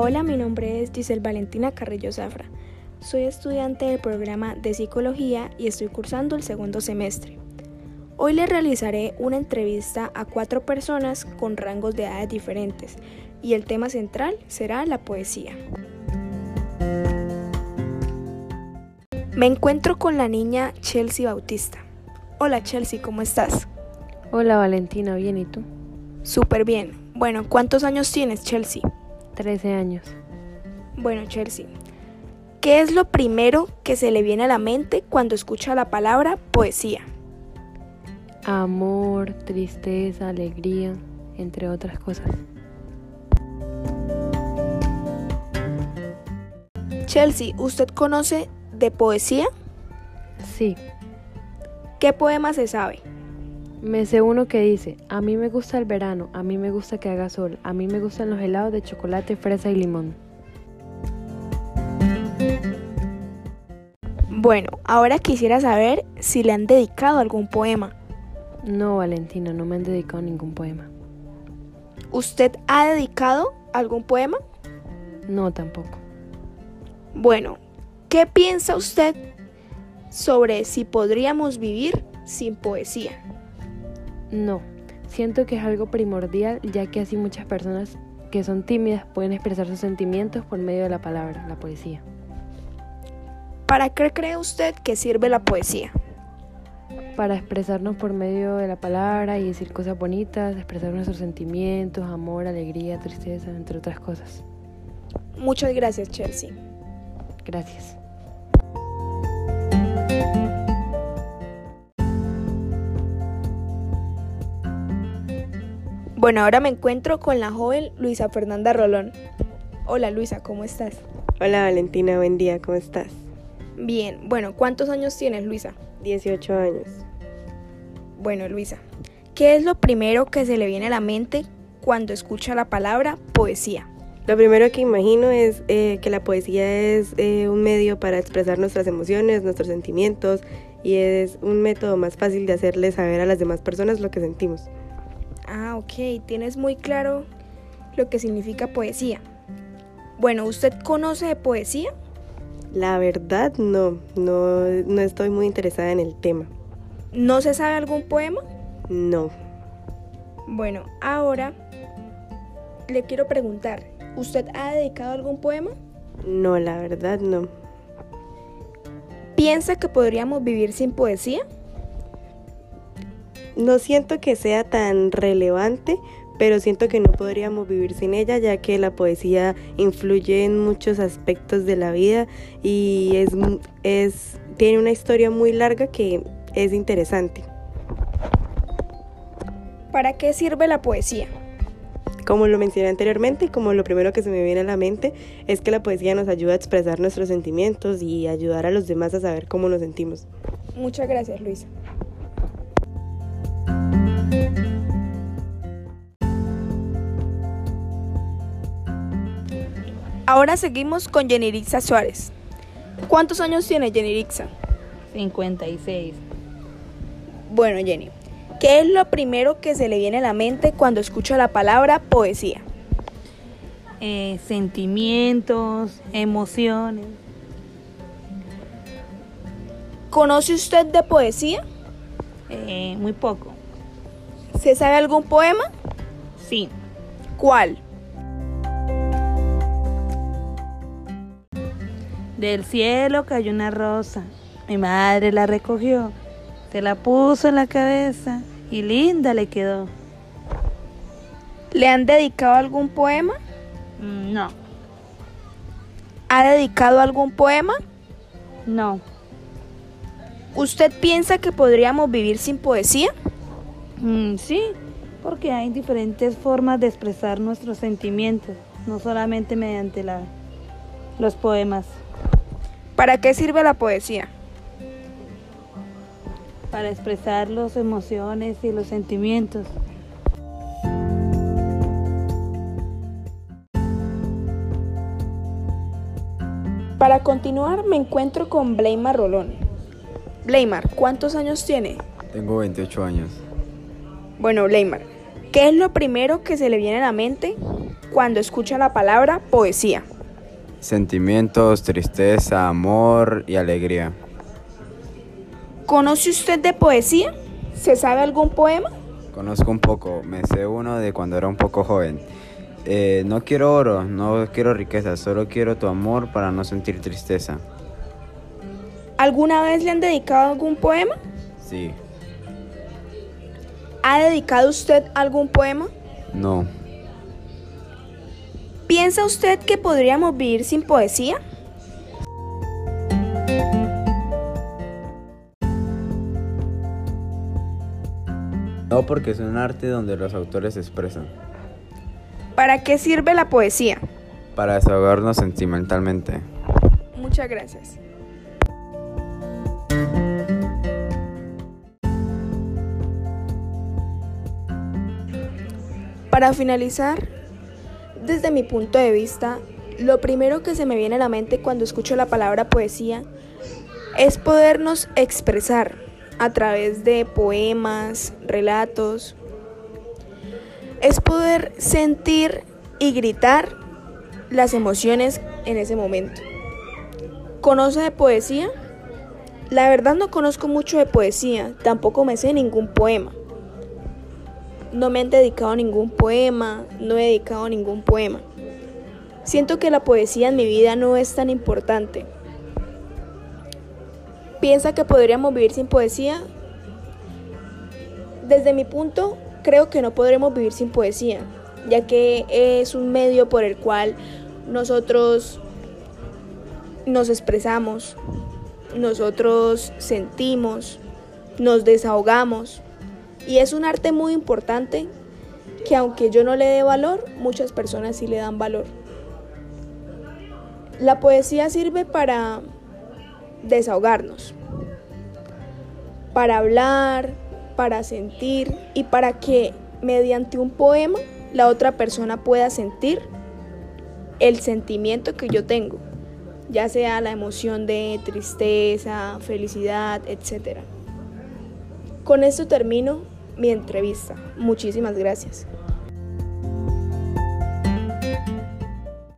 Hola, mi nombre es Giselle Valentina Carrillo Zafra. Soy estudiante del programa de Psicología y estoy cursando el segundo semestre. Hoy le realizaré una entrevista a cuatro personas con rangos de edades diferentes y el tema central será la poesía. Me encuentro con la niña Chelsea Bautista. Hola Chelsea, ¿cómo estás? Hola Valentina, bien, ¿y tú? Súper bien. Bueno, ¿cuántos años tienes Chelsea? Trece años. Bueno Chelsea, ¿qué es lo primero que se le viene a la mente cuando escucha la palabra poesía? Amor, tristeza, alegría, entre otras cosas. Chelsea, ¿usted conoce de poesía? Sí, ¿Qué poema se sabe? Me sé uno que dice, a mí me gusta el verano, a mí me gusta que haga sol, a mí me gustan los helados de chocolate, fresa y limón. Bueno, ahora quisiera saber si le han dedicado algún poema. No, Valentina, no me han dedicado ningún poema. ¿Usted ha dedicado algún poema? No, tampoco. Bueno, ¿qué piensa usted sobre si podríamos vivir sin poesía? No, siento que es algo primordial ya que así muchas personas que son tímidas pueden expresar sus sentimientos por medio de la palabra, la poesía. ¿Para qué cree usted que sirve la poesía? Para expresarnos por medio de la palabra y decir cosas bonitas, expresar nuestros sentimientos, amor, alegría, tristeza, entre otras cosas. Muchas gracias, Chelsea. Gracias. Bueno, ahora me encuentro con la joven Luisa Fernanda Rolón. Hola Luisa, ¿cómo estás? Hola Valentina, buen día, ¿cómo estás? Bien, bueno, ¿cuántos años tienes Luisa? 18 años. Bueno, Luisa, ¿qué es lo primero que se le viene a la mente cuando escucha la palabra poesía? Lo primero que imagino es eh, que la poesía es eh, un medio para expresar nuestras emociones, nuestros sentimientos y es un método más fácil de hacerle saber a las demás personas lo que sentimos. Ah, ok, tienes muy claro lo que significa poesía. Bueno, ¿usted conoce de poesía? La verdad no, no, no estoy muy interesada en el tema. ¿No se sabe algún poema? No. Bueno, ahora le quiero preguntar, ¿usted ha dedicado algún poema? No, la verdad no. ¿Piensa que podríamos vivir sin poesía? No siento que sea tan relevante, pero siento que no podríamos vivir sin ella, ya que la poesía influye en muchos aspectos de la vida y es, es, tiene una historia muy larga que es interesante. ¿Para qué sirve la poesía? Como lo mencioné anteriormente, como lo primero que se me viene a la mente es que la poesía nos ayuda a expresar nuestros sentimientos y ayudar a los demás a saber cómo nos sentimos. Muchas gracias, Luisa. Ahora seguimos con Yenirixa Suárez. ¿Cuántos años tiene Yenirixa? 56. Bueno, Jenny, ¿qué es lo primero que se le viene a la mente cuando escucha la palabra poesía? Eh, sentimientos, emociones. ¿Conoce usted de poesía? eh, muy poco. ¿Se sabe algún poema? Sí. ¿Cuál? Del cielo cayó una rosa. Mi madre la recogió, se la puso en la cabeza y linda le quedó. ¿Le han dedicado algún poema? Mm, No, ¿Ha dedicado algún poema? no. ¿Usted piensa que podríamos vivir sin poesía? Mm, sí, porque hay diferentes formas de expresar nuestros sentimientos, no solamente mediante la, los poemas. ¿Para qué sirve la poesía? Para expresar las emociones y los sentimientos. Para continuar, me encuentro con Bleimar Rolón. Bleimar, ¿cuántos años tiene? Tengo 28 años. Bueno, Bleimar, ¿qué es lo primero que se le viene a la mente cuando escucha la palabra poesía? Sentimientos, tristeza, amor y alegría. ¿Conoce usted de poesía? ¿Se sabe algún poema? Conozco un poco, me sé uno de cuando era un poco joven. Eh, no quiero oro, no quiero riqueza, solo quiero tu amor para no sentir tristeza. ¿Alguna vez le han dedicado algún poema? Sí, ¿Ha dedicado usted algún poema? no, ¿Piensa usted que podríamos vivir sin poesía? no porque es un arte donde los autores se expresan. ¿Para qué sirve la poesía? Para desahogarnos sentimentalmente. Muchas gracias. Para finalizar, desde mi punto de vista, lo primero que se me viene a la mente cuando escucho la palabra poesía es podernos expresar a través de poemas, relatos. Es poder sentir y gritar las emociones en ese momento. ¿Conoce de poesía? La verdad no conozco mucho de poesía, tampoco me sé ningún poema. No me han dedicado ningún poema, no he dedicado ningún poema. Siento que la poesía en mi vida no es tan importante. ¿Piensa que podríamos vivir sin poesía? Desde mi punto, creo que no podremos vivir sin poesía, ya que es un medio por el cual nosotros nos expresamos, nosotros sentimos, nos desahogamos y es un arte muy importante que aunque yo no le dé valor, muchas personas sí le dan valor. La poesía sirve para desahogarnos, para hablar, para sentir y para que mediante un poema la otra persona pueda sentir el sentimiento que yo tengo, ya sea la emoción de tristeza, felicidad, etc. Con esto termino mi entrevista. Muchísimas gracias.